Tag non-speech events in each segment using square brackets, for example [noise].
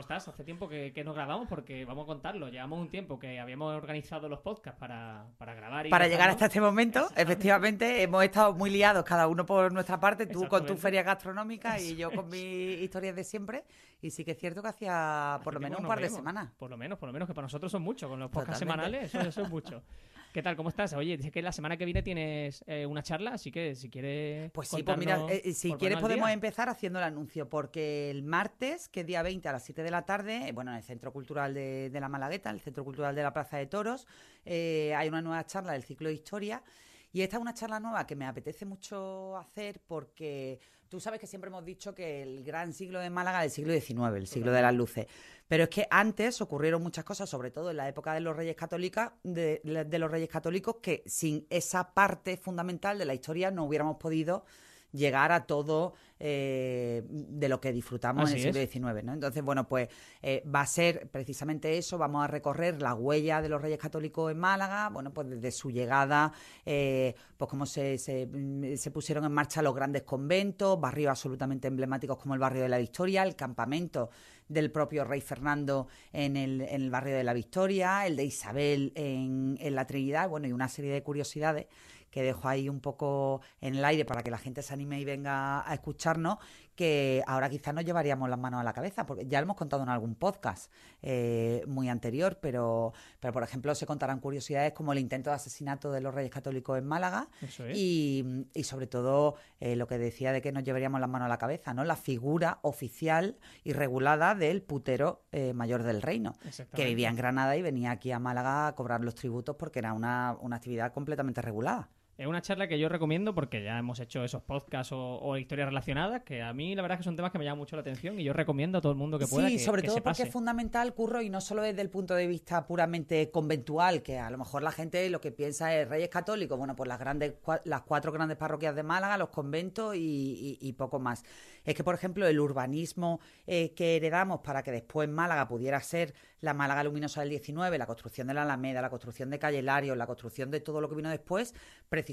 ¿Cómo estás? Hace tiempo que, que nos grabamos porque vamos a contarlo. Llevamos un tiempo que habíamos organizado los podcasts para, para grabar y Para llegar hasta este momento, efectivamente, hemos estado muy liados, cada uno por nuestra parte, tú con tu feria gastronómica y Eso yo con mis historias de siempre. Y sí que es cierto que hacía por lo menos un par de vemos. semanas. Por lo menos, por lo menos, que para nosotros son muchos. Con los podcasts Totalmente. semanales, eso, eso es mucho. [laughs] ¿Qué tal? ¿Cómo estás? Oye, dice que la semana que viene tienes eh, una charla, así que si quieres. Pues sí, pues mira, contarnos- eh, si quieres podemos día. empezar haciendo el anuncio, porque el martes, que es día 20 a las 7 de la tarde, eh, bueno, en el Centro Cultural de, de la Malagueta, el Centro Cultural de la Plaza de Toros, eh, hay una nueva charla del ciclo de historia. Y esta es una charla nueva que me apetece mucho hacer porque tú sabes que siempre hemos dicho que el gran siglo de Málaga es el siglo XIX, el siglo de las luces. Pero es que antes ocurrieron muchas cosas, sobre todo en la época de los Reyes Católicos, de, de los Reyes Católicos, que sin esa parte fundamental de la historia no hubiéramos podido llegar a todo eh, de lo que disfrutamos Así en el siglo XIX. ¿no? Entonces, bueno, pues eh, va a ser precisamente eso, vamos a recorrer la huella de los Reyes Católicos en Málaga, bueno, pues desde su llegada, eh, pues cómo se, se, mm, se pusieron en marcha los grandes conventos, barrios absolutamente emblemáticos como el barrio de la Victoria, el campamento del propio rey Fernando en el, en el barrio de la Victoria, el de Isabel en, en la Trinidad, bueno, y una serie de curiosidades que dejo ahí un poco en el aire para que la gente se anime y venga a escucharnos, que ahora quizás nos llevaríamos las manos a la cabeza, porque ya lo hemos contado en algún podcast eh, muy anterior, pero, pero por ejemplo se contarán curiosidades como el intento de asesinato de los Reyes Católicos en Málaga Eso es. y, y sobre todo eh, lo que decía de que nos llevaríamos las manos a la cabeza, ¿no? La figura oficial y regulada del putero eh, mayor del reino, que vivía en Granada y venía aquí a Málaga a cobrar los tributos porque era una, una actividad completamente regulada. Es una charla que yo recomiendo porque ya hemos hecho esos podcasts o, o historias relacionadas que a mí la verdad es que son temas que me llaman mucho la atención y yo recomiendo a todo el mundo que pueda sí, que, sobre que todo se porque pase. es fundamental, Curro, y no solo desde el punto de vista puramente conventual, que a lo mejor la gente lo que piensa es Reyes Católicos, bueno, pues las grandes las cuatro grandes parroquias de Málaga, los conventos y, y- y poco más. Es que, por ejemplo, el urbanismo eh, que heredamos para que después Málaga pudiera ser la Málaga luminosa del 19, la construcción de la Alameda, la construcción de Calle Lario, la construcción de todo lo que vino después, precisamente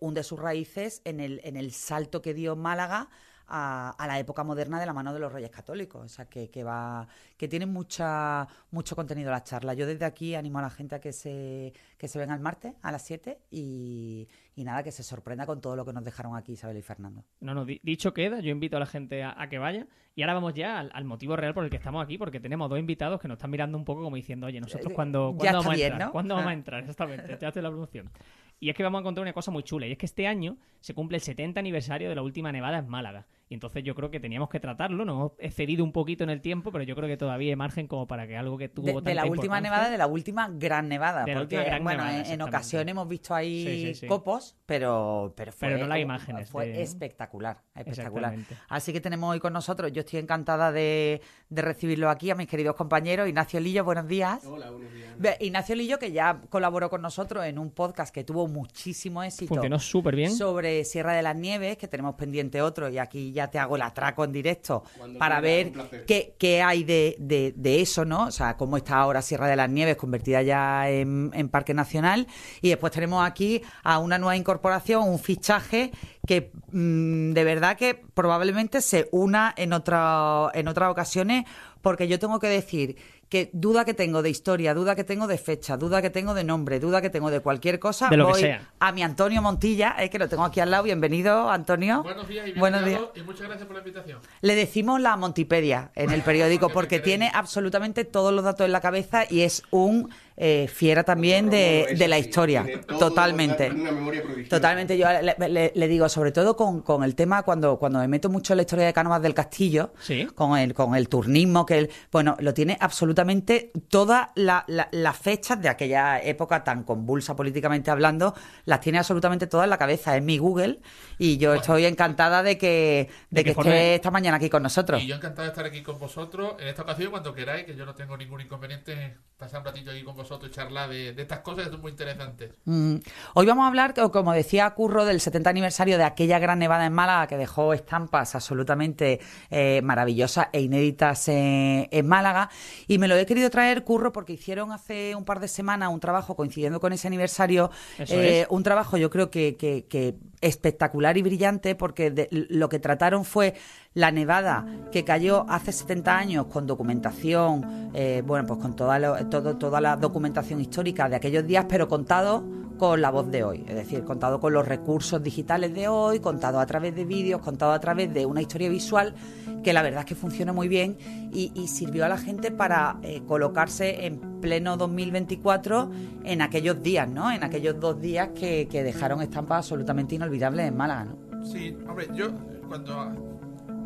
hunde sus raíces en el, en el salto que dio Málaga a, a la época moderna de la mano de los Reyes Católicos. O sea, que, que va que tiene mucha, mucho contenido la charla. Yo desde aquí animo a la gente a que se, que se venga el martes a las 7 y, y nada, que se sorprenda con todo lo que nos dejaron aquí Isabel y Fernando. No, no, di- dicho queda, yo invito a la gente a, a que vaya. Y ahora vamos ya al, al motivo real por el que estamos aquí, porque tenemos dos invitados que nos están mirando un poco como diciendo, oye, nosotros Eh, cuándo, ya ¿cuándo vamos bien, a entrar? ¿no? ¿Cuándo vamos a [laughs] entrar? Exactamente, ya hace la producción. Y es que vamos a encontrar una cosa muy chula, y es que este año se cumple el 70 aniversario de la última nevada en Málaga. Y entonces yo creo que teníamos que tratarlo, nos hemos excedido un poquito en el tiempo, pero yo creo que todavía hay margen como para que algo que tuvo De, de la última nevada, de la última gran nevada. De la porque, última gran bueno, nevada, en- en, ocasiones hemos visto ahí Sí, sí, sí. copos, pero, pero fue, Pero no las imágenes fue de- espectacular, espectacular. Así que tenemos hoy con nosotros, yo estoy encantada de, de recibirlo aquí, a mis queridos compañeros. Ignacio Lillo, buenos días. Hola, buenos días. Ignacio Lillo, que ya colaboró con nosotros en un podcast que tuvo muchísimo éxito Funcionó súper bien. sobre Sierra de las Nieves, que tenemos pendiente otro, y aquí ya te hago el atraco en directo Cuando para ver qué, qué hay de, de- de eso, ¿no? O sea, cómo está ahora Sierra de las Nieves convertida ya en, en Parque Nacional. Y después tenemos aquí a una nueva incorporación, un fichaje que mm, de verdad que probablemente se una en, otra, en otras ocasiones, porque yo tengo que decir que duda que tengo de historia, duda que tengo de fecha, duda que tengo de nombre, duda que tengo de cualquier cosa, De lo que voy sea. a mi Antonio Montilla, eh, que lo tengo aquí al lado. Bienvenido, Antonio. Buenos días y Buenos bienvenidos y muchas gracias por la invitación. Le decimos la Montipedia en el periódico [laughs] Porque tiene absolutamente todos los datos en la cabeza y es un eh, fiera también de, de la sí, historia. todo, Totalmente. Una memoria prodigiosa. Totalmente, yo le, le- le digo, sobre todo con, con el tema, cuando, cuando me meto mucho en la historia de Cánovas del Castillo, Sí. con el, con el turnismo, que él, bueno, lo tiene absolutamente todas la- la- las fechas de aquella época tan convulsa políticamente hablando, las tiene absolutamente todas en la cabeza, es mi Google, y yo estoy encantada de que, de De que esté esta mañana aquí con nosotros. Y yo encantado de estar aquí con vosotros en esta ocasión cuando queráis, que yo no tengo ningún inconveniente en pasar un ratito aquí con vosotros y charlar de, de estas cosas que son muy interesantes. Mm. Hoy vamos a hablar, co- como decía Curro, del 70 aniversario de aquella gran nevada en Málaga que dejó estampas absolutamente eh, maravillosas e inéditas en, en Málaga. Y me lo he querido traer, Curro, porque hicieron hace un par de semanas un trabajo coincidiendo con ese aniversario. Eh. Un trabajo, yo creo que, que- que espectacular y brillante, porque de- lo que trataron fue la nevada que cayó hace 70 años con documentación, eh, bueno, pues con toda, lo- todo, toda la documentación histórica de aquellos días, pero contado con la voz de hoy, es decir, contado con los recursos digitales de hoy, contado a través de vídeos, contado a través de una historia visual que la verdad es que funciona muy bien y, sirvió a la gente para eh, colocarse en pleno 2024 en aquellos días, ¿no? En aquellos dos días que, que dejaron estampas absolutamente inolvidables en Málaga, ¿no? Sí, hombre, yo cuando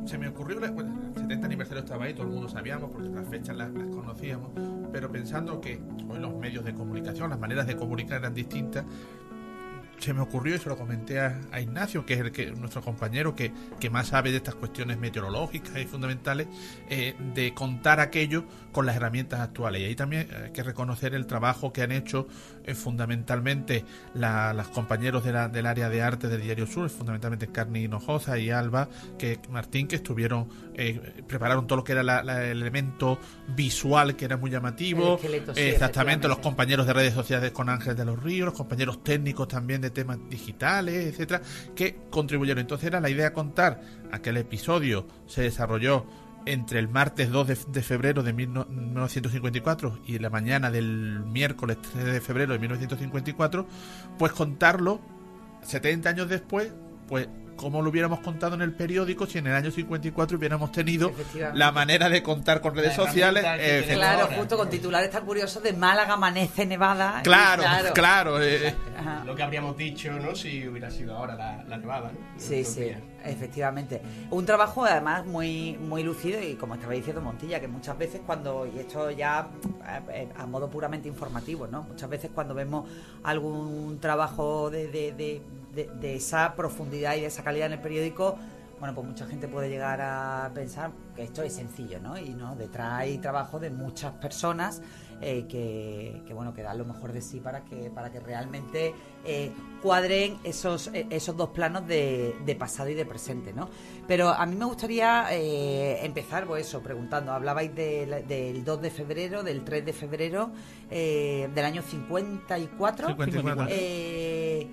se me ocurrió, la- el 70 aniversario estaba ahí, todo el mundo sabíamos, porque las fechas las, las conocíamos, pero pensando que hoy los medios de comunicación, las maneras de comunicar eran distintas, se me ocurrió y se lo comenté a, Ignacio, que es el que nuestro compañero que, que más sabe de estas cuestiones meteorológicas y fundamentales, eh, de contar aquello con las herramientas actuales. Y ahí también hay que reconocer el trabajo que han hecho eh, fundamentalmente la- las compañeros del área de arte del Diario Sur, fundamentalmente Carni Hinojosa y Alba, que Martín, que estuvieron, eh, prepararon todo lo que era la- la- el elemento visual que era muy llamativo. El esqueleto, sí, exactamente, los compañeros de redes sociales con Ángel de los Ríos, los compañeros técnicos también de temas digitales, etcétera, que contribuyeron. Entonces era la idea contar aquel episodio se desarrolló entre el martes 2 de, de febrero de 1954 y la mañana del miércoles 3 de febrero de 1954, pues contarlo 70 años después, pues como lo hubiéramos contado en el periódico si en el año 54 hubiéramos tenido la manera de contar con redes La sociales. eh, Claro, ahora. justo con titulares tan curiosos de Málaga amanece nevada. Claro, claro. eh, Ajá. Lo que habríamos dicho, ¿no? Si hubiera sido ahora la, la nevada, ¿no? Sí, sí, días. efectivamente. Un trabajo además muy, muy lucido y como estaba diciendo Montilla, que muchas veces cuando, y esto ya eh, a modo puramente informativo, ¿no? Muchas veces cuando vemos algún trabajo de, de, de- de- esa profundidad y de esa calidad en el periódico, bueno, pues mucha gente puede llegar a pensar que esto es sencillo, ¿no? Y no, detrás hay trabajo de muchas personas eh, que, que, bueno, que dan lo mejor de sí para que, para que realmente eh, cuadren esos, eh, esos dos planos de, de pasado y de presente, ¿no? Pero a mí me gustaría eh, empezar, pues eso, preguntando. Hablabais del- del 2 de febrero, del 3 de febrero del año 54. 54. Eh,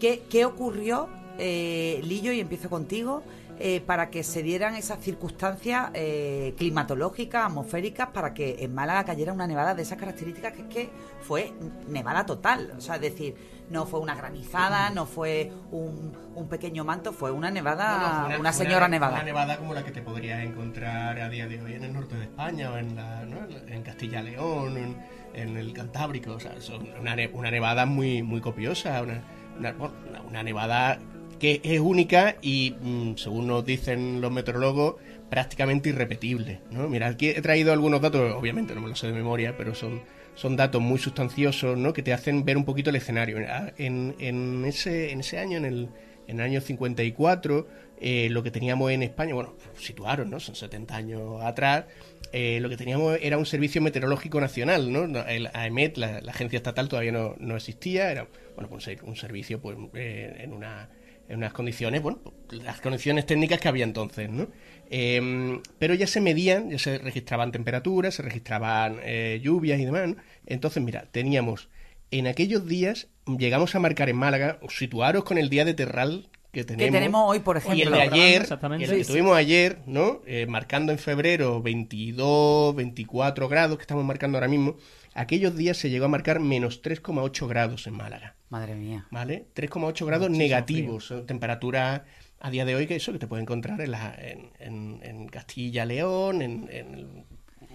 ¿qué, qué ocurrió, eh, Lillo, y empiezo contigo, eh, para que se dieran esas circunstancias eh, climatológicas, atmosféricas, para que en Málaga cayera una nevada de esas características que es que fue nevada total? O sea, es decir, no fue una granizada, no fue un, un pequeño manto, fue una nevada, No, no, fue una, señora nevada. Una nevada como la que te podrías encontrar a día de hoy en el norte de España o en, la, ¿no? en Castilla-León, en, en el Cantábrico. O sea, son una, ne- una nevada muy, muy copiosa, una, una, una- una nevada que es única y, mm, según nos dicen los meteorólogos, prácticamente irrepetible. ¿no? Mira, aquí he traído algunos datos, obviamente no me los sé de memoria, pero son, son datos muy sustanciosos ¿no? que te hacen ver un poquito el escenario. En, en, ese, en ese año, en el, en el año 54, eh, lo que teníamos en España, bueno, situaron, ¿no? Son 70 años atrás, eh, lo que teníamos era un servicio meteorológico nacional, ¿no? El AEMET, la, agencia estatal, todavía no, no existía, era, bueno, pues un un servicio pues, eh, en una en unas condiciones, bueno, las condiciones técnicas que había entonces, ¿no? Eh, pero ya se medían, ya se registraban temperaturas, se registraban eh, lluvias y demás. Entonces, mira, teníamos, en aquellos días, llegamos a marcar en Málaga, situaros con el día de Terral que tenemos. tenemos hoy, por ejemplo. Y el de ayer, exactamente. el que Sí, sí. tuvimos ayer, ¿no? Eh, marcando en febrero 22, 24 grados, que estamos marcando ahora mismo. Aquellos días se llegó a marcar menos 3,8 grados en Málaga. Madre mía. ¿vale? 3,8 grados Muchísimo negativos, son temperaturas a día de hoy que eso que te puede encontrar en, la, en, en- en Castilla, León, en, en-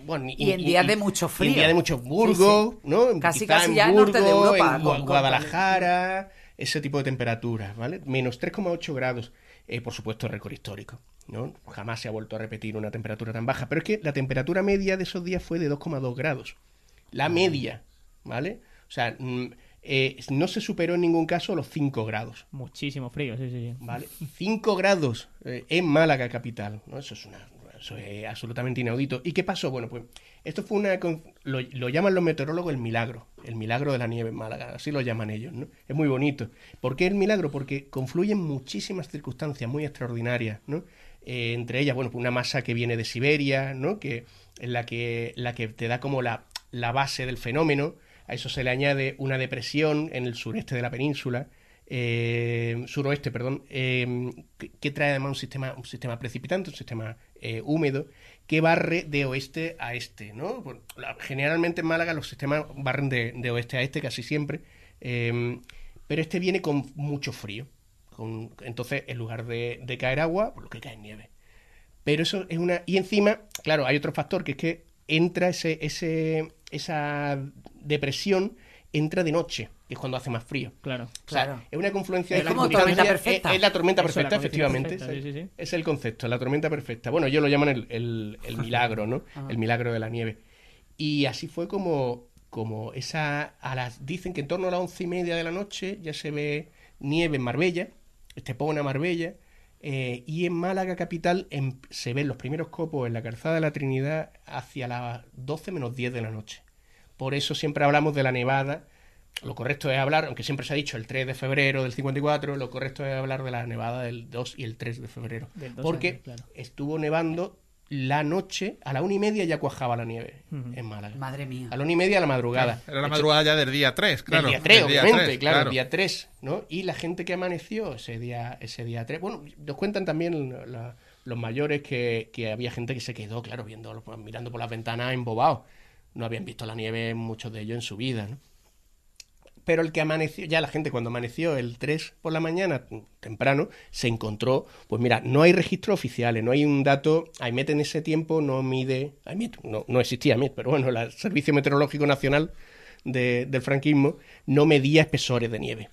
bueno, Y en días de mucho y en frío. días de mucho Burgos, ¿no? En- Casi, quizá casi en ya el norte de Burgos, Europa, en con- Gua- con- Guadalajara, ese tipo de temperaturas, ¿vale? Menos 3,8 grados, eh, por supuesto, récord histórico, ¿no? Jamás se ha vuelto a repetir una temperatura tan baja, pero es que la temperatura media de esos días fue de 2,2 grados. La media, ¿vale? O sea, mm, eh, no se superó en ningún caso los 5 grados. Muchísimo frío, sí, sí, sí. ¿Vale? 5 grados eh, en Málaga capital, ¿no? Eso es una, Eso es absolutamente inaudito. ¿Y qué pasó? Bueno, pues esto fue una... Lo, lo, llaman los meteorólogos el milagro, el milagro de la nieve en Málaga, así lo llaman ellos, ¿no? Es muy bonito. ¿Por qué el milagro? Porque confluyen muchísimas circunstancias muy extraordinarias, ¿no? Eh, entre ellas, bueno, pues una masa que viene de Siberia, ¿no? Que es la que, la que te da como la, la base del fenómeno. A eso se le añade una depresión en el sureste de la península, eh, suroeste, perdón, eh, que, trae además un sistema, un sistema precipitante, un sistema eh, húmedo, que barre de oeste a este, ¿no? generalmente en Málaga los sistemas barren de, oeste a este casi siempre, em, pero este viene con mucho frío. Con, entonces, en lugar de, caer agua, pues lo que cae nieve. Pero eso es una... Y encima, claro, hay otro factor, que es que entra ese, ese, esa depresión, entra de noche que es cuando hace más frío. Claro. claro. es una confluencia de tormenta perfecta. Es, la tormenta perfecta, efectivamente. Es el concepto, la tormenta perfecta. Bueno, ellos lo llaman el, el, milagro, ¿no? [laughs] Ah. El milagro de la nieve. Y así fue como, como esa. A las, dicen que en torno a las once y media de la noche ya se ve nieve en Marbella, Estepona, Marbella. Eh, y en Málaga capital se ven los primeros copos en la calzada de la Trinidad hacia las 12 menos 10 de la noche. Por eso siempre hablamos de la nevada lo correcto es hablar, aunque siempre se ha dicho el 3 de febrero del 54, lo correcto es hablar de la nevada del 2 y el 3 de febrero. porque estuvo nevando la noche, a la una y media ya cuajaba la nieve en Málaga. Madre mía. A la una y media a la madrugada. Era la madrugada ya del día 3, claro. Del día 3, obviamente, claro, el día 3, ¿no? Y la gente que amaneció ese día, ese día 3. Bueno, nos cuentan también los mayores que, que, había gente que se quedó, claro, viendo, mirando por las ventanas embobados. No habían visto la nieve muchos de ellos en su vida, ¿no? pero el que amaneció, ya la gente cuando amaneció el 3 por la mañana, temprano, se encontró, pues mira, no hay registros oficiales, no hay un dato, AIMET en ese tiempo no mide, no, no existía AIMET, pero bueno, el Servicio Meteorológico Nacional del franquismo no medía espesores de nieve,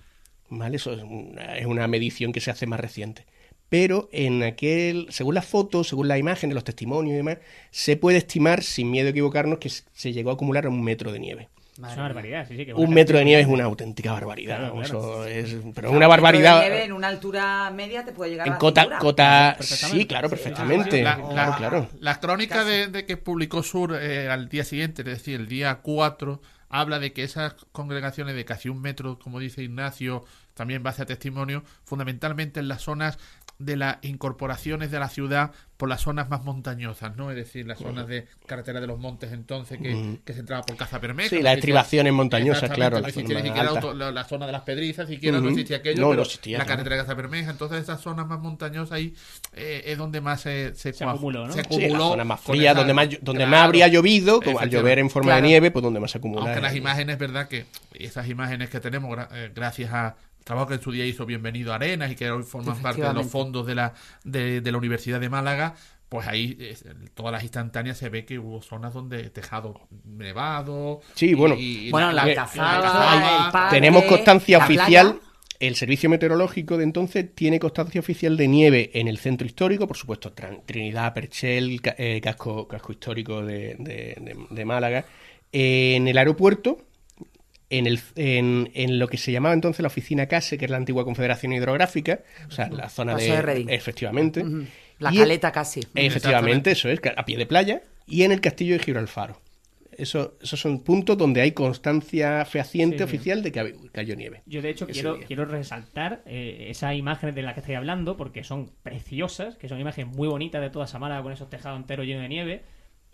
¿vale? Eso es una medición que se hace más reciente pero en aquel, según las fotos, según las imágenes, los testimonios y demás, se puede estimar, sin miedo a equivocarnos, que se llegó a acumular un metro de nieve es una barbaridad, sí, sí. un metro de nieve es una auténtica barbaridad. Eso es, pero una barbaridad. de nieve en una altura media te puede llegar en a cota, cota sí, claro, perfectamente. La, claro, claro. la crónica de, que publicó Sur eh, al día siguiente, es decir, el día 4, habla de que esas congregaciones de casi un metro, como dice Ignacio, también base a testimonio, fundamentalmente en las zonas de las incorporaciones de la ciudad por las zonas más montañosas, ¿no? Es decir, las zonas de carretera de los montes entonces que, que se entraba por Caza Bermeja. Sí, las estribaciones montañosas, claro. No existía ni siquiera la, zona de las Pedrizas, siquiera no existía aquello, pero la carretera de Caza Bermeja, entonces esas zonas más montañosas ahí eh, es donde más se, se, acumuló, ¿no? Se acumuló. la zona más fría, donde más, donde más habría llovido, como al llover en forma de nieve, pues donde más se acumula. Aunque las imágenes, ¿verdad? Que esas imágenes que tenemos, eh, gracias a trabajo que en su día hizo Bienvenido Arenas y que hoy forma parte de los fondos de la, de, la Universidad de Málaga, pues ahí todas las instantáneas se ve que hubo zonas donde tejado nevado. Sí, bueno, bueno la, cazada, tenemos constancia oficial. El servicio meteorológico de entonces tiene constancia oficial de nieve en el centro histórico, por supuesto, Trinidad, Perchel, eh, casco, casco histórico de, de Málaga. en el aeropuerto, en, el, en, lo que se llamaba entonces la oficina CASE, que es la antigua Confederación Hidrográfica, o sea, la zona de... Efectivamente. La caleta casi. Efectivamente, eso es, a pie de playa, y en el castillo de Gibralfaro. Eso, esos son puntos donde hay constancia fehaciente oficial de que cayó nieve. Yo, de hecho, quiero, quiero resaltar eh, esas imágenes de las que estoy hablando, porque son preciosas, que son imágenes muy bonitas de toda Samara con esos tejados enteros llenos de nieve.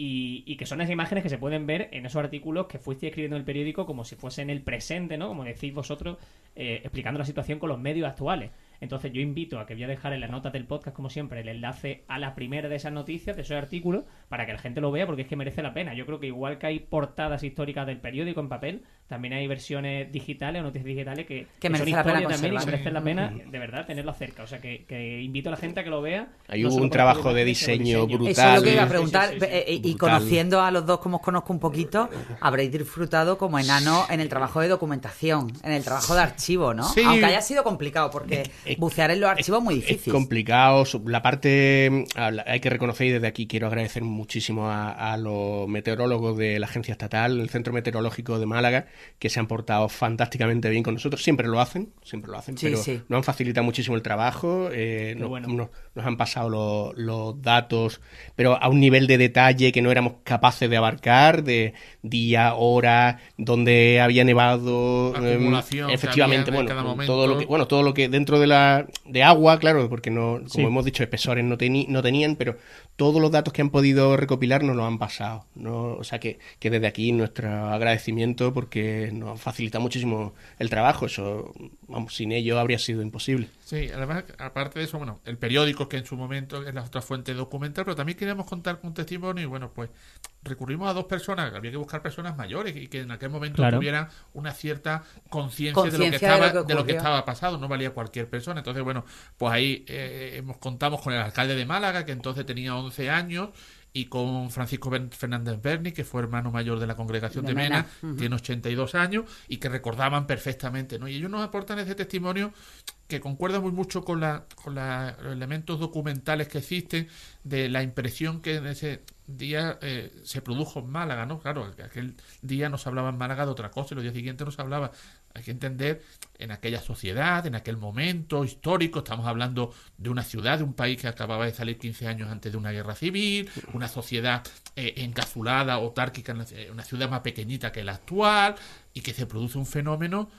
Y, que son esas imágenes que se pueden ver en esos artículos que fuiste escribiendo en el periódico como si fuesen el presente, ¿no? Como decís vosotros, eh, explicando la situación con los medios actuales. Entonces yo invito a que voy a dejar en las notas del podcast, como siempre, el enlace a la primera de esas noticias, de esos artículos, para que la gente lo vea, porque es que merece la pena. Yo creo que igual que hay portadas históricas del periódico en papel, también hay versiones digitales o noticias digitales que, que, son historias también y merecen la pena, de verdad, tenerlo cerca. O sea, que, invito a la gente a que lo vea. Hay un trabajo de diseño brutal. Eso es lo que iba a preguntar. Eh, y conociendo a los dos como os conozco un poquito, habréis disfrutado como enano en el trabajo de documentación, en el trabajo de archivo, ¿no? Aunque haya sido complicado, porque bucear en los archivos es muy difícil. Es complicado. La parte, hay que reconocer y desde aquí quiero agradecer muchísimo a, los meteorólogos de la Agencia Estatal, el Centro Meteorológico de Málaga, que se han portado fantásticamente bien con nosotros. Siempre lo hacen, siempre lo hacen, Sí, pero sí. nos han facilitado muchísimo el trabajo, eh, nos, bueno. nos- nos han pasado lo- los datos, pero a un nivel de detalle que no éramos capaces de abarcar, de día, hora, donde había nevado, Acumulación que efectivamente, había bueno, todo lo que, bueno, todo lo que dentro de la de agua, claro, porque no, como Sí. hemos dicho, espesores no, teni- no tenían, pero todos los datos que han podido recopilar nos los han pasado, ¿no? O sea que, que desde aquí nuestro agradecimiento porque nos facilita muchísimo el trabajo, eso, vamos, sin ello habría sido imposible. Sí, además, aparte de eso, bueno, el periódico que en su momento es la otra fuente documental, pero también queríamos contar con un testimonio y bueno, pues recurrimos a dos personas, había que buscar personas mayores y que en aquel momento Claro. tuvieran una cierta conciencia de lo que Conciencia de estaba lo que de lo que estaba pasado, no valía cualquier persona. Entonces, bueno, pues ahí eh, hemos contamos con el alcalde de Málaga, que entonces tenía 11 años, y con Francisco Ben- Fernández Berni, que fue hermano mayor de la congregación de, De Mena, Mena. tiene 82 años, y que recordaban perfectamente, ¿no? Y ellos nos aportan ese testimonio que concuerda muy mucho con, la, con la- los elementos documentales que existen de la impresión que en ese día eh, se produjo en Málaga, ¿no? Claro, que aquel día nos hablaba en Málaga de otra cosa y los días siguientes nos hablaba. Hay que entender en aquella sociedad, en aquel momento histórico, estamos hablando de una ciudad, de un país que acababa de salir 15 años antes de una guerra civil, una sociedad eh, encapsulada, autárquica, eh, una ciudad más pequeñita que la actual, y que se produce un fenómeno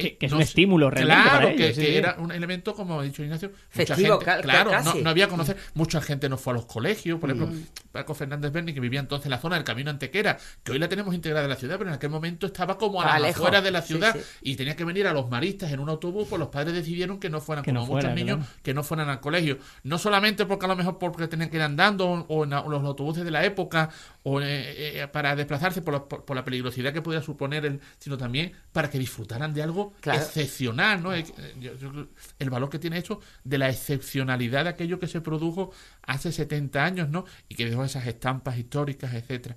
que, es no un estímulo realmente Claro, para que, ellos, sí, que sí. era un elemento, como ha dicho Ignacio, mucha Festivo, gente, claro, no, había conocer, mucha gente no fue a los colegios, por ejemplo, Mm. Paco Fernández Berni, que vivía entonces en la zona del Camino Antequera, que hoy la tenemos integrada en la ciudad, pero en aquel momento estaba como a las afueras de la ciudad sí. y tenía que venir a los maristas en un autobús, pues los padres decidieron que no fueran, Que como no muchos niños, claro. que no fueran al colegio. No solamente porque a lo mejor porque tenían que ir andando o, en los autobuses de la época o eh, eh, para desplazarse por la, por, por la peligrosidad que podía suponer, el, sino también para que disfrutaran de algo Claro. excepcional, ¿no? Eh, yo- el valor que tiene eso de la excepcionalidad de aquello que se produjo hace 70 años, ¿no? Y que dejó esas estampas históricas, etcétera.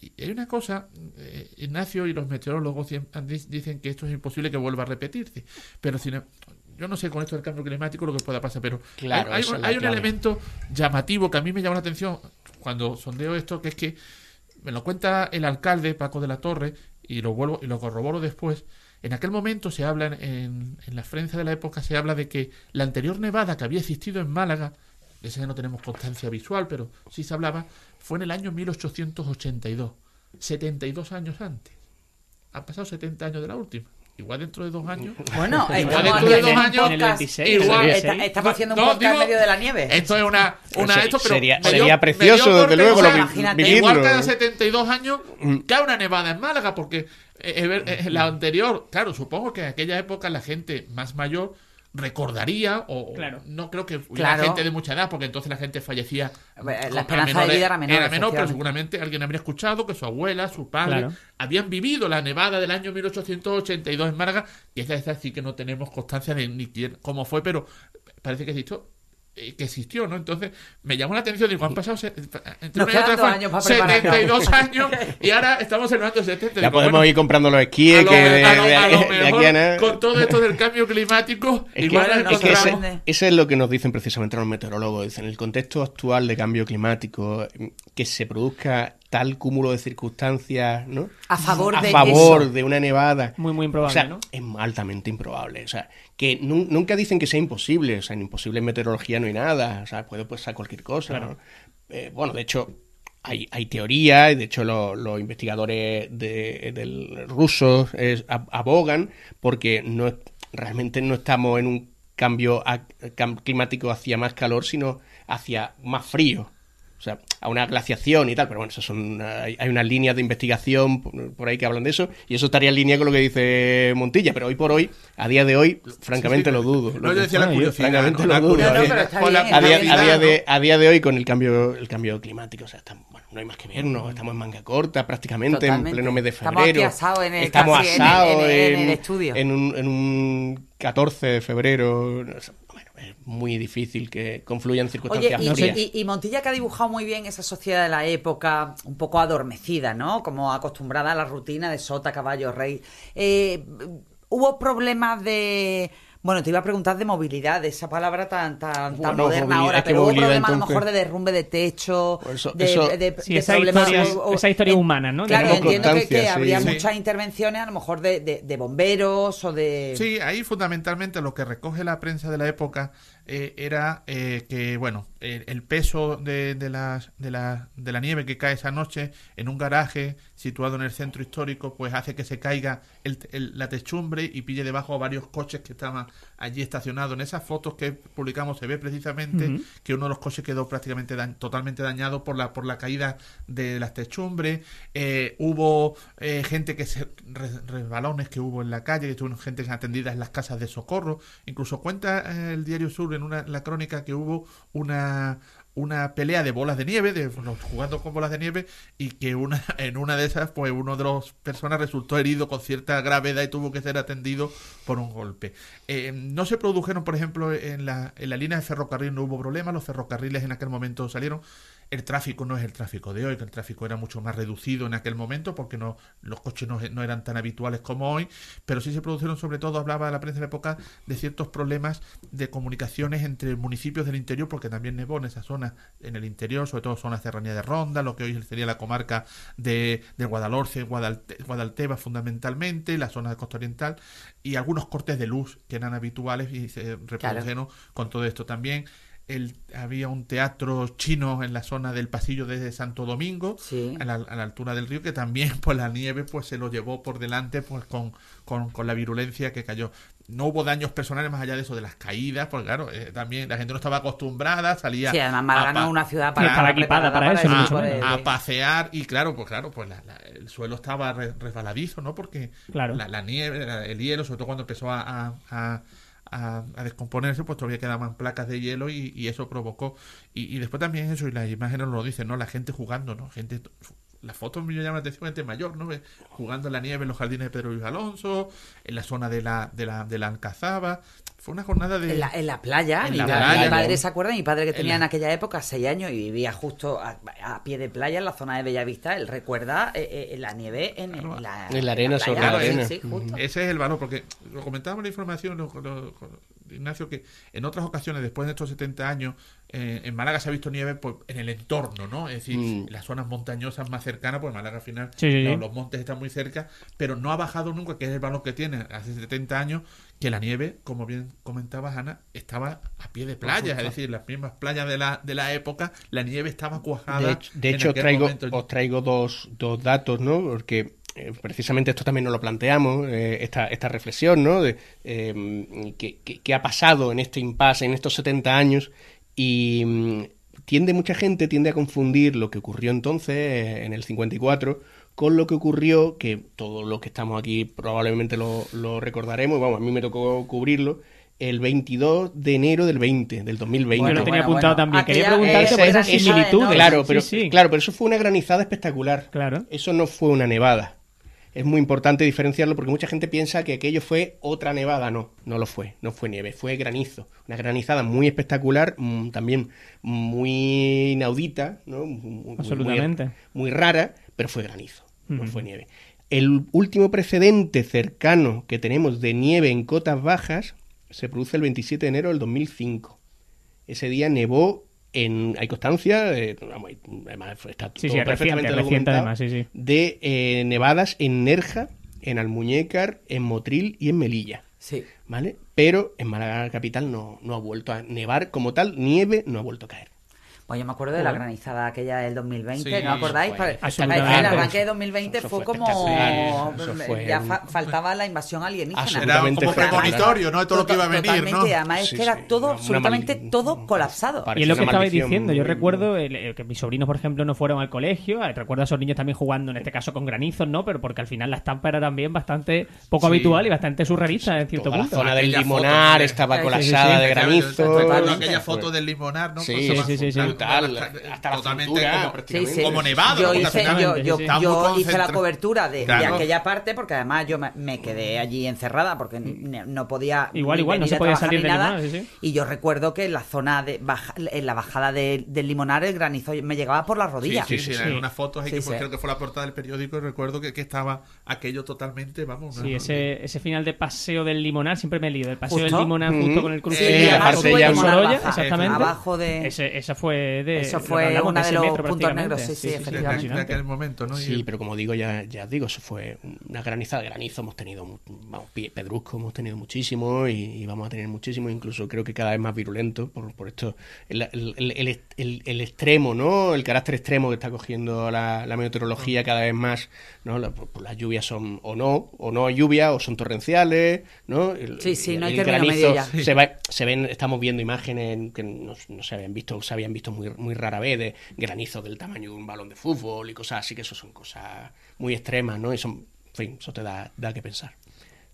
Y hay una cosa, eh, Ignacio y los meteorólogos dicen que esto es imposible que vuelva a repetirse, pero em- yo no sé con esto del cambio climático lo que pueda pasar, pero Claro, hay, hay hay un elemento llamativo que a mí me llama la atención cuando sondeo esto, que es que me lo cuenta el alcalde Paco de la Torre y lo vuelvo y lo corroboro después. En aquel momento se habla en, en, la prensa de la época se habla de que la anterior nevada que había existido en Málaga, de esa no tenemos constancia visual, pero sí se hablaba, fue en el año 1882, 72 años antes. Han pasado 70 años de la última. Igual dentro de dos años. [laughs] Bueno, Igual estamos dentro de haciendo dos años, en el podcast. 26, igual- el Está- 26. estamos haciendo un No, podcast digo- en medio de la nieve. Esto es una, una Sería- esto, pero sería- dio- precioso, desde luego, lo imagínate. Igual cada 72 años Mm. cae una nevada en Málaga, porque eh, eh, eh, la anterior, claro, supongo que en aquella época la gente más mayor recordaría, o Claro. no creo que hubiera Claro. gente de mucha edad, porque entonces la gente fallecía. La esperanza de vida era menor, pero efectivamente. seguramente alguien habría escuchado que su abuela, su padre, Claro. habían vivido la nevada del año 1882 en Málaga, y esa, esa sí que no tenemos constancia de ni quién- cómo fue, pero parece que existió eh, que existió, ¿no? Entonces, me llamó la atención, digo, han pasado se- entre Nos quedan otra dos años para prepararnos. 72 [laughs] años y ahora estamos celebrando 70. Ya Digo, podemos bueno, ir comprando los a esquíes lo, que de, a lo- de- a lo de aquí mejor, a nada- con todo esto del cambio climático, Es que, igual Bueno, es que ese, es lo que nos dicen precisamente los meteorólogos. Dicen, en el contexto actual de cambio climático, que se produzca tal cúmulo de circunstancias, ¿no? A favor a de favor eso. de una nevada. Muy, muy improbable, o sea, ¿no? es altamente improbable. O sea, que nun- nunca dicen que sea imposible. O sea, en imposible en meteorología no hay nada. O sea, puede pasar cualquier cosa. ¿no? Eh, bueno, de hecho, hay, hay teorías, y de hecho lo- los investigadores de, del rusos es- abogan porque no es- realmente no estamos en un cambio a- climático hacia más calor, sino hacia más frío. O sea, a una glaciación y tal, pero bueno, eso son, hay, hay unas líneas de investigación por, por ahí que hablan de eso, y eso estaría en línea con lo que dice Montilla, pero hoy por hoy, a día de hoy, francamente lo dudo. No, Lo- yo decía la curiosidad, francamente ¿no? lo dudo. No, no, a día- está está ¿no? de, a día de hoy con el cambio el cambio climático, o sea, estamos, bueno, no hay más que vernos, estamos en manga corta prácticamente, Totalmente. en pleno mes de Estamos febrero. asados en el- estamos en el- en en estudio. En un, en un 14 de febrero. no muy difícil que confluyan Oye, circunstancias y, frías. y- y Montilla que ha dibujado muy bien esa sociedad de la época, un poco adormecida, ¿no? Como acostumbrada a la rutina de sota, caballo, rey. Eh, ¿Hubo problemas de Bueno, te iba a preguntar de movilidad, de esa palabra tan tan, tan Bueno, moderna ahora, pero hubo movilidad, problemas a lo entonces- mejor de derrumbe de techo, Pues eso- de, eso- de- Sí, de esa problemas- historia- o- o- esa historia en- humana, ¿no? Claro, entiendo que, que sí. habría Sí. muchas intervenciones a lo mejor de, de- de bomberos o de... Sí, ahí fundamentalmente lo que recoge la prensa de la época eh, era eh, que, bueno, el, el peso de, de, las- de, la, de la nieve que cae esa noche en un garaje situado en el centro histórico, pues hace que se caiga el- el- la techumbre y pille debajo a varios coches que estaban allí estacionados. En esas fotos que publicamos se ve precisamente que uno de los coches quedó prácticamente da- totalmente dañado por la, por la caída de las techumbres. Eh, hubo eh, gente que se re- resbalones que hubo en la calle, que tuvieron gente atendida en las casas de socorro. Incluso cuenta eh, el Diario Sur en una, la crónica que hubo una una pelea de bolas de nieve, de jugando con bolas de nieve, y que una, [laughs] en una de esas, pues uno de los personas resultó herido con cierta gravedad y tuvo que ser atendido por un golpe. Eh, no se produjeron, por ejemplo, en la, en la línea de ferrocarril no hubo problemas, los ferrocarriles en aquel momento salieron. El tráfico no es el tráfico de hoy, que el tráfico era mucho más reducido en aquel momento porque no los coches no, no eran tan habituales como hoy, pero sí se produjeron, sobre todo, hablaba la prensa de la época, de ciertos problemas de comunicaciones entre municipios del interior, porque también nevó en esa zona, en el interior, sobre todo zona serranía de Ronda, lo que hoy sería la comarca de, de Guadalhorce, Guadalte- Guadalteba fundamentalmente, la zona de costa oriental, y algunos cortes de luz que eran habituales y se reprodujeron con todo esto también. El, había un teatro chino en la zona del pasillo de Santo Domingo, Sí. a, la, a la altura del río, que también [laughs] pues la nieve pues se lo llevó por delante pues con, con, con la virulencia que cayó. No hubo daños personales más allá de eso, de las caídas, pues claro, eh, también la gente no estaba acostumbrada, salía Sí, además Málaga a no es una ciudad para, equipada para eso, ni a, pasear y claro, pues claro, pues la- la- el suelo estaba re- resbaladizo, ¿no? Porque Claro. la, la nieve, la- el hielo, sobre todo cuando empezó a, a- a- a- a descomponerse, pues todavía quedaban placas de hielo y, y eso provocó. Y, y después también eso, y las imágenes lo dicen, ¿no? La gente jugando, ¿no? Gente las fotos me llaman la atención gente mayor, ¿no? Jugando en la nieve en los jardines de Pedro Luis Alonso, en la zona de la, de la, de la Alcazaba. Fue una jornada de... En la, en la playa, En mi, la pa- playa, mi padre ¿no? se acuerda, mi padre que En tenía en, la- aquella época seis años y vivía justo a, a pie de playa en la zona de Bellavista, él recuerda eh, eh, la nieve en, en la, En la arena, sobre playa, la sí, arena. sí, justo. Ese es el valor, porque lo comentábamos en la información, lo- lo- lo- Ignacio, que en otras ocasiones, después de estos 70 años, eh, en Málaga se ha visto nieve pues, en el entorno, ¿no? Es decir, Mm. las zonas montañosas más cercanas, pues Málaga al final, Sí, los, sí. los montes están muy cerca, pero no ha bajado nunca, que es el valor que tiene hace 70 años, que la nieve, como bien comentabas, Ana, estaba a pie de playa, es decir, las mismas playas de la, de la época, la nieve estaba cuajada. De hecho, de en hecho, os aquel traigo, momento. os traigo dos, dos datos, ¿no? Porque eh, precisamente esto también nos lo planteamos, eh, esta, esta reflexión, ¿no? De eh, qué qué- qué ha pasado en este impasse, en estos 70 años, y mm, tiende mucha gente, tiende a confundir lo que ocurrió entonces, en el 54, con lo que ocurrió, que todos los que estamos aquí probablemente lo, lo recordaremos, vamos, a mí me tocó cubrirlo, el 22 de enero del 20, del 2020. Yo Bueno, lo tenía bueno, apuntado bueno. también. Quería preguntarte esa por esas similitudes. Claro, pero, Sí, sí. claro, pero eso fue una granizada espectacular. Claro. Eso no fue una nevada. Es muy importante diferenciarlo porque mucha gente piensa que aquello fue otra nevada. No, no lo fue. No fue nieve, fue granizo. Una granizada muy espectacular, mm, también muy inaudita, ¿no? Muy- Absolutamente. Muy, rara, pero fue granizo, no fue nieve. El último precedente cercano que tenemos de nieve en cotas bajas se produce el 27 de enero del 2005. Ese día nevó en. Hay constancia, eh, además está todo sí, perfectamente reciente documentado, además, sí, sí. de eh, nevadas en Nerja, en Almuñécar, en Motril y en Melilla. Sí. ¿Vale? Pero en Málaga capital no, no ha vuelto a nevar como tal, nieve no ha vuelto a caer. Pues yo me acuerdo de la granizada aquella del 2020, Sí, ¿no acordáis? fue absolutamente. El arranque de 2020 Eso fue, fue como... fue ya fa- faltaba la invasión alienígena. Absolutamente Era como premonitorio, ¿no? De todo lo que iba a venir, Totalmente, ¿no? y además es Sí, que era sí, todo, absolutamente todo colapsado. Y es lo que estabais diciendo. Yo recuerdo el- el que mis sobrinos, por ejemplo, no fueron al colegio. Eh, Recuerdo a esos niños también jugando, en este caso con granizos, ¿no? Pero porque al final la estampa era también bastante poco Sí. habitual y bastante surrealista en cierto Toda la punto. zona del limonar estaba colapsada de granizo. Aquella foto del limonar, ¿no? Sí, sí, sí. Brutal, hasta la totalmente cintura, como- Sí, prácticamente. sí. Como nevado, Yo hice, yo, yo- yo hice la cobertura de, aquella parte porque además yo me, me quedé allí encerrada porque n- no podía Igual, igual, no se podía salir de nada. Limonar, sí, sí. Y yo recuerdo que en la zona de baja- en la bajada de- del Limonar el granizo me llegaba por las Sí, rodillas. sí, sí, sí. en unas fotos ahí Sí, que sí. creo que fue la portada del periódico y recuerdo que, que estaba aquello totalmente, vamos. Sí, ese, ese final de paseo del Limonar siempre me lío. El paseo ¿Justo? del Limonar justo con el cruce Sí, de la parte ya exactamente. abajo de- Ese- esa fue de. Eso fue que una de los metro puntos negros, sí, sí, Sí, efectivamente. en aquel- en aquel momento, ¿no? Y- Sí, pero como digo, ya, ya digo, eso fue una granizada de granizo. Hemos tenido, vamos, pedrusco hemos tenido muchísimo y, y vamos a tener muchísimo. Incluso creo que cada vez más virulento por, por esto, el, el- el- el- el- el extremo, ¿no? El carácter extremo que está cogiendo la, la meteorología cada vez más, ¿no? La- pues las lluvias son o no, o no hay lluvia, o son torrenciales, ¿no? El- Sí, sí, no hay el término medio ya. Se, va- se ven, estamos viendo imágenes que no, no se habían visto, se habían visto muy, muy rara vez de granizo del tamaño de un balón de fútbol y cosas así, que eso son cosas muy extremas, ¿no? Y son, en fin, eso te da, da que pensar.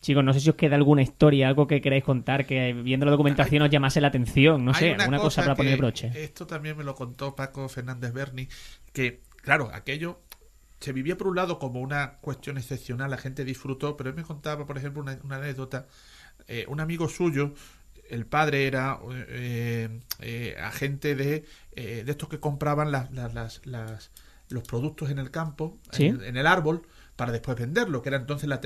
Chicos, no sé si os queda alguna historia, algo que queráis contar, que viendo la documentación os llamase la atención. No Hay sé, una alguna cosa para que- poner broche. Esto también me lo contó Paco Fernández Berni, que, claro, aquello se vivía por un lado como una cuestión excepcional, la gente disfrutó, pero él me contaba, por ejemplo, una, una anécdota. eh, un amigo suyo, el padre era eh, eh, agente de, eh, de estos que compraban las, las- las- las- los productos en el campo, Sí. en, en el árbol, para después venderlo, que era entonces la,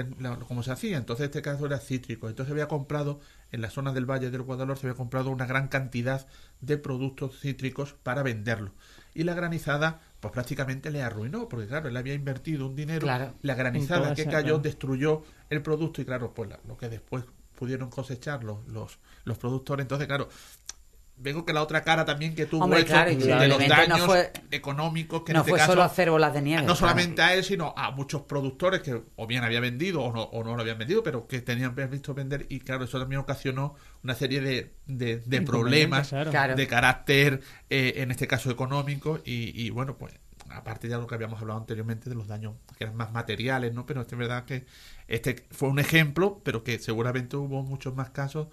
como se hacía. Entonces, en este caso era cítrico. Entonces, había comprado, en la zona del Valle del Guadalhorce, se había comprado una gran cantidad de productos cítricos para venderlo. Y la granizada, pues prácticamente le arruinó, porque claro, él había invertido un dinero. Claro. La granizada que cayó claro. destruyó el producto y claro, pues la- lo que después pudieron cosechar los, los, los productores. Entonces, claro, vengo que la otra cara también que tuvo Hombre, claro, de los no daños fue- económicos que en no este fue caso, solo hacer bolas de nieve. no claro. solamente a él, sino a muchos productores que o bien había vendido o no, o no lo habían vendido, pero que tenían visto vender. Y claro, eso también ocasionó una serie de, de, de problemas. Claro. de carácter, eh, en este caso económico. Y, y bueno, pues aparte ya de lo que habíamos hablado anteriormente de los daños que eran más materiales, ¿no? Pero es verdad que este fue un ejemplo, pero que seguramente hubo muchos más casos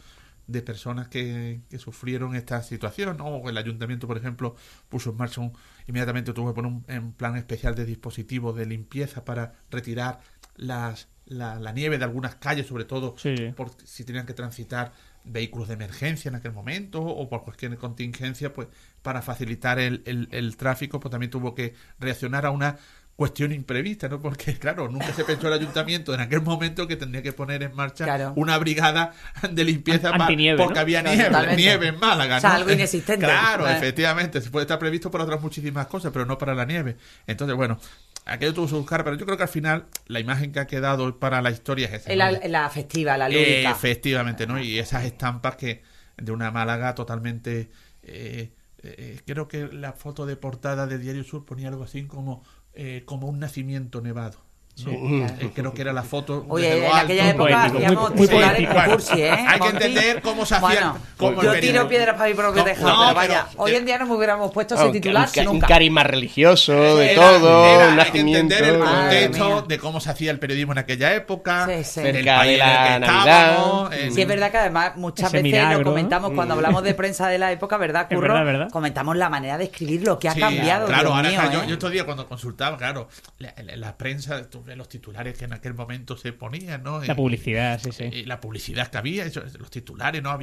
de personas que, que sufrieron esta situación, ¿no? O el ayuntamiento, por ejemplo, puso en marcha un, inmediatamente tuvo que poner un, plan especial de dispositivos de limpieza para retirar las, la, la nieve de algunas calles, sobre todo sí. por si tenían que transitar vehículos de emergencia en aquel momento o por cualquier contingencia, pues para facilitar el, el, el tráfico, pues también tuvo que reaccionar a una cuestión imprevista, ¿no? Porque, claro, nunca se pensó el ayuntamiento en aquel momento que tendría que poner en marcha Claro. una brigada de limpieza porque ¿no? había nieve, totalmente. nieve en Málaga, O sea, ¿no? algo inexistente. Claro, efectivamente, se puede estar previsto para otras muchísimas cosas, pero no para la nieve. Entonces, bueno, aquello tuvo su cara, pero yo creo que al final la imagen que ha quedado para la historia es esa. ¿no? La, en la festiva, la lúdica. Efectivamente, ¿no? Y esas estampas que de una Málaga totalmente... eh, eh, creo que la foto de portada de Diario Sur ponía algo así como, eh, como un nacimiento nevado. ¿No? Eh, creo que era la foto Oye, en aquella alto. época poético, hacíamos muy- muy titulares con Bueno, cursi, ¿eh? hay que entender cómo se hacía Bueno, yo tiro piedras para mi propio No, tejado, no, pero vaya, pero- hoy en día no me hubiéramos puesto ese un, titular un nunca. carisma religioso, de Era- todo, era- un hay que nacimiento. entender el contexto de cómo se hacía el periodismo en aquella época, Sí, sí. en el Cerca país de en el la que Navidad. estábamos, Sí, es verdad que además muchas Ese veces milagro, lo ¿no? comentamos cuando hablamos de prensa de la época, ¿verdad, Curro? verdad, verdad. Comentamos la manera de escribir, lo que ha Sí, cambiado. Claro, ahora yo, ¿eh? yo estos días cuando consultaba, claro, la, la- la prensa, los titulares que en aquel momento se ponían, ¿no? La publicidad, sí, sí. y la publicidad que había, los titulares, ¿no?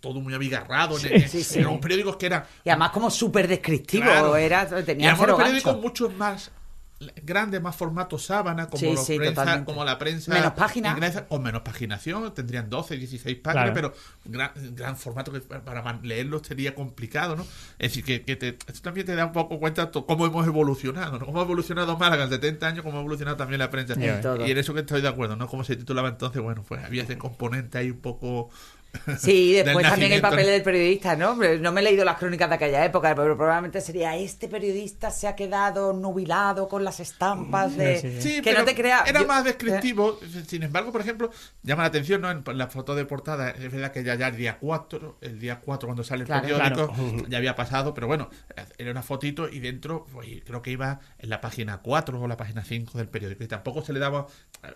Todo muy abigarrado. en- sí, sí. en los periódicos que eran Y además como súper descriptivo, Claro. era, Y cero los periódicos gancho. muchos más grandes, más formato sábana, como, Sí, los sí, prensa- como la prensa Menos páginas. inglesa, con menos paginación, tendrían 12, 16 páginas, Claro. pero gran, gran formato que para man- leerlo sería complicado, ¿no? Es decir, que, que te, esto también te da un poco cuenta cómo hemos evolucionado, ¿no? Cómo ha evolucionado Málaga en 70 años, cómo ha evolucionado también la prensa. Todo. Y en eso que estoy de acuerdo, ¿no? Como se titulaba entonces, bueno, pues había ese componente ahí un poco... Sí, [laughs] después también el papel del periodista, ¿no? No me he leído las crónicas de aquella época, pero probablemente sería este periodista se ha quedado nubilado con las estampas de... Sí, sí, Sí, que pero no te creas... Era yo- más descriptivo. Sin embargo, por ejemplo, llama la atención, ¿no? En la foto de portada, es verdad que ya, ya el día 4, el día 4 cuando sale el Claro. periódico, ya había pasado, pero bueno, era una fotito y dentro, pues, creo que iba en la página 4 o la página 5 del periódico. Y tampoco se le daba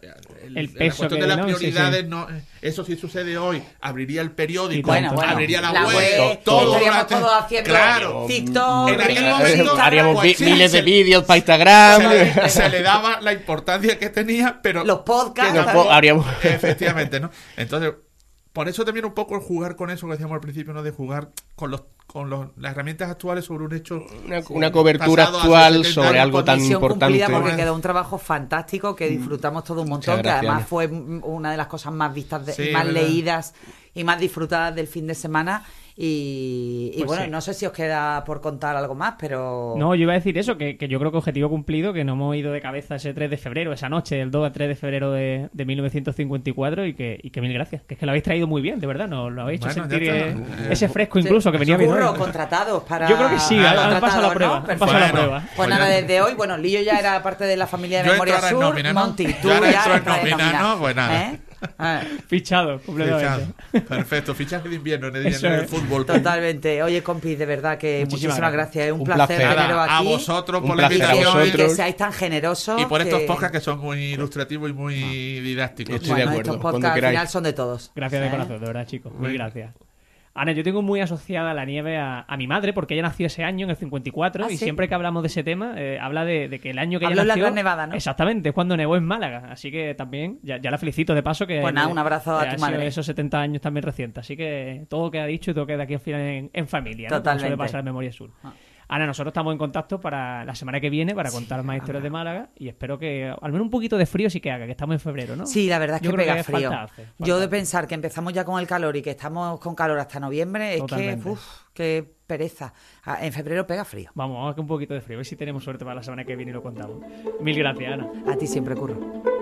eh, El la peso cuestión que de las no, sí, sí. prioridades, no, eh, eso sí sucede hoy, abrir abriría el periódico, Bueno, bueno, abriría la, la web, web, todo. estaríamos todos haciendo Claro. TikTok, En aquel momento-. Haríamos Pues sí, miles de se- vídeos para se Instagram. le, se le daba la importancia que tenía, pero Los podcasts po- haríamos- [laughs] Efectivamente, ¿no? Entonces, por eso también un poco el jugar con eso que decíamos al principio, ¿no? De jugar con los con los, las herramientas actuales sobre un hecho. Una, una cobertura actual 70 sobre algo tan importante. cumplida porque quedó un trabajo fantástico que disfrutamos todo un montón, que además fue mm, una de las cosas más vistas de- Sí, y más verdad. leídas y más disfrutadas del fin de semana. Y, y Pues bueno, sí. no sé si os queda por contar algo más, pero... No, yo iba a decir eso, que, que yo creo que objetivo cumplido, que no hemos ido de cabeza ese 3 de febrero, esa noche, del 2 al 3 de febrero de, de 1954, y que, y que mil gracias. Que es que lo habéis traído muy bien, de verdad, nos lo habéis hecho Bueno, sentir ya eh, está. Eh, ese fresco incluso que venía bien. Contratados para... Yo creo que sí, han- han pasado la prueba, ¿no? han Perfecto. pasado la Bueno, prueba. Pues Pues nada, ya- desde hoy, bueno, Lillo ya era parte de la familia de Yo Memoria Sur, nómina, ¿no? Monty, tú ya entro en. Pues nada. ¿Eh? Ah, [laughs] Fichado, completamente. Fichado. Perfecto, fichaje de invierno en el, en el fútbol. Totalmente. Oye, compis, de verdad que Muchísimas muchísimas, gracias. gracias. Es un, Un placer, placer. teneros Nada, a aquí. vosotros Un por la invitación Y vosotros. que seáis tan generosos. y por estos que- podcasts que son muy ilustrativos y muy didácticos. Estoy de Bueno, acuerdo, estos podcasts al final son de todos. Gracias de corazón, de verdad, chicos. Muy Bueno. gracias. Ana, yo tengo muy asociada la nieve a, a mi madre, porque ella nació ese año, en el 54, ¿Ah, y sí? siempre que hablamos de ese tema, eh, habla de, de que el año que Habló ella la nació... Gran Nevada, ¿no? Exactamente, es cuando nevó en Málaga. Así que también, ya, ya la felicito de paso, que... Pues nada, que- un abrazo a que tu ha madre. esos 70 años también recientes. Así que todo queda dicho y todo queda aquí al final en, en familia, ¿no? Como suele Totalmente. pasar en Memoria Sur. Ah. Ana, nosotros estamos en contacto para la semana que viene para contar más historias de Málaga y espero que al menos un poquito de frío sí que haga, que estamos en febrero, ¿no? Sí, la verdad es Yo que pega frío. falta hace, falta Yo de hace. pensar que empezamos ya con el calor y que estamos con calor hasta noviembre, es que, uff, qué pereza. Ah, En febrero pega frío. Vamos, vamos a que un poquito de frío, a ver si tenemos suerte para la semana que viene y lo contamos. Mil gracias, Ana. A ti siempre curro.